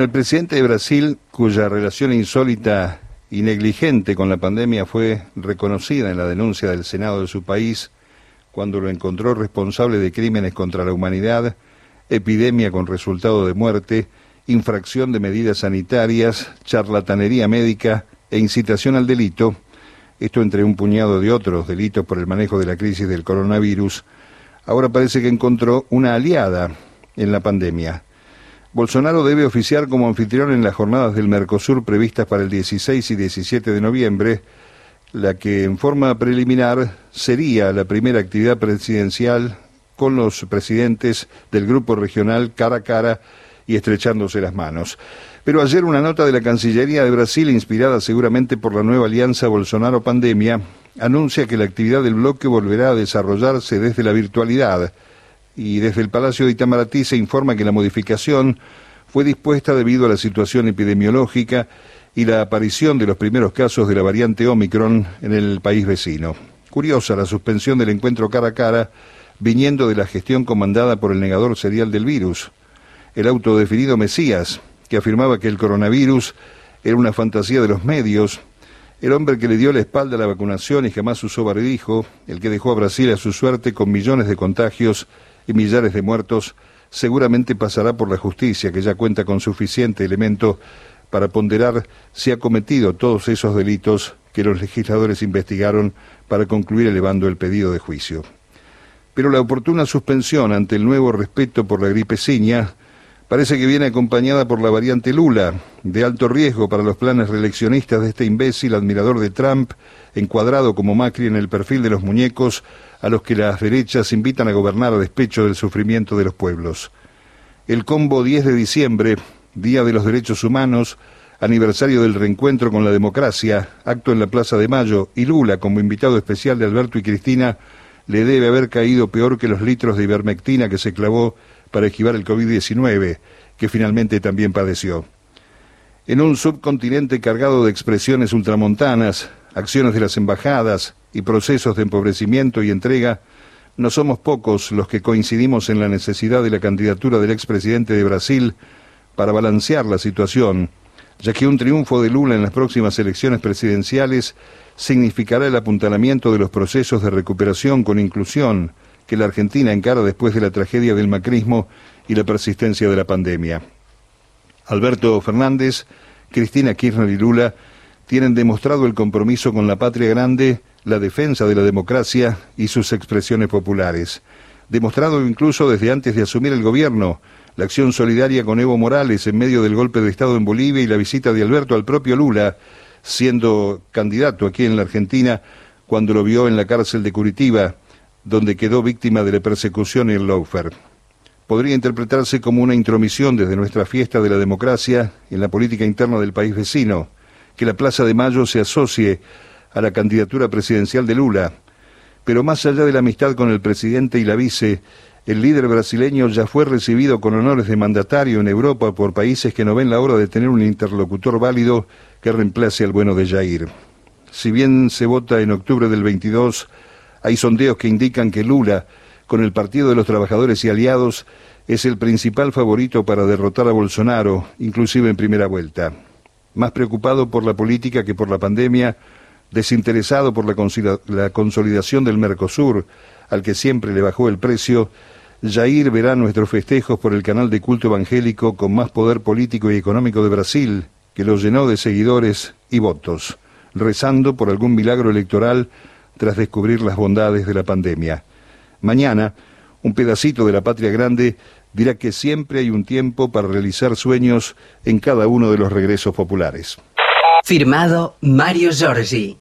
El presidente de Brasil, cuya relación insólita y negligente con la pandemia fue reconocida en la denuncia del Senado de su país cuando lo encontró responsable de crímenes contra la humanidad, epidemia con resultado de muerte, infracción de medidas sanitarias, charlatanería médica e incitación al delito, esto entre un puñado de otros delitos por el manejo de la crisis del coronavirus, ahora parece que encontró una aliada en la pandemia Bolsonaro debe oficiar como anfitrión en las jornadas del Mercosur previstas para el 16 y 17 de noviembre, la que en forma preliminar sería la primera actividad presidencial con los presidentes del grupo regional cara a cara y estrechándose las manos. Pero ayer una nota de la Cancillería de Brasil, inspirada seguramente por la nueva alianza Bolsonaro-Pandemia, anuncia que la actividad del bloque volverá a desarrollarse desde la virtualidad y desde el Palacio de Itamaraty se informa que la modificación fue dispuesta debido a la situación epidemiológica y la aparición de los primeros casos de la variante Omicron en el país vecino. Curiosa la suspensión del encuentro cara a cara viniendo de la gestión comandada por el negador serial del virus, el autodefinido Mesías, que afirmaba que el coronavirus era una fantasía de los medios, el hombre que le dio la espalda a la vacunación y jamás usó barbijo, el que dejó a Brasil a su suerte con millones de contagios y millares de muertos, seguramente pasará por la justicia, que ya cuenta con suficiente elemento para ponderar si ha cometido todos esos delitos que los legisladores investigaron para concluir elevando el pedido de juicio. Pero la oportuna suspensión ante el nuevo respeto por la gripe ciña parece que viene acompañada por la variante Lula, de alto riesgo para los planes reeleccionistas de este imbécil admirador de Trump, encuadrado como Macri en el perfil de los muñecos a los que las derechas invitan a gobernar a despecho del sufrimiento de los pueblos. El combo 10 de diciembre, Día de los Derechos Humanos, aniversario del reencuentro con la democracia, acto en la Plaza de Mayo y Lula como invitado especial de Alberto y Cristina, le debe haber caído peor que los litros de ivermectina que se clavó para esquivar el COVID-19, que finalmente también padeció. En un subcontinente cargado de expresiones ultramontanas, acciones de las embajadas y procesos de empobrecimiento y entrega, no somos pocos los que coincidimos en la necesidad de la candidatura del expresidente de Brasil para balancear la situación, ya que un triunfo de Lula en las próximas elecciones presidenciales significará el apuntalamiento de los procesos de recuperación con inclusión que la Argentina encara después de la tragedia del macrismo y la persistencia de la pandemia. Alberto Fernández, Cristina Kirchner y Lula tienen demostrado el compromiso con la patria grande, la defensa de la democracia y sus expresiones populares. Demostrado incluso desde antes de asumir el gobierno, la acción solidaria con Evo Morales en medio del golpe de Estado en Bolivia y la visita de Alberto al propio Lula, siendo candidato aquí en la Argentina cuando lo vio en la cárcel de Curitiba, donde quedó víctima de la persecución en Lawfare. Podría interpretarse como una intromisión desde nuestra fiesta de la democracia en la política interna del país vecino, que la Plaza de Mayo se asocie a la candidatura presidencial de Lula. Pero más allá de la amistad con el presidente y la vice, el líder brasileño ya fue recibido con honores de mandatario en Europa por países que no ven la hora de tener un interlocutor válido que reemplace al bueno de Jair. Si bien se vota en octubre del 22, hay sondeos que indican que Lula, con el Partido de los Trabajadores y Aliados, es el principal favorito para derrotar a Bolsonaro, inclusive en primera vuelta. Más preocupado por la política que por la pandemia, desinteresado por la consolidación del Mercosur, al que siempre le bajó el precio, Jair verá nuestros festejos por el canal de culto evangélico con más poder político y económico de Brasil, que lo llenó de seguidores y votos, rezando por algún milagro electoral tras descubrir las bondades de la pandemia. Mañana, un pedacito de la patria grande dirá que siempre hay un tiempo para realizar sueños en cada uno de los regresos populares. Firmado Mario.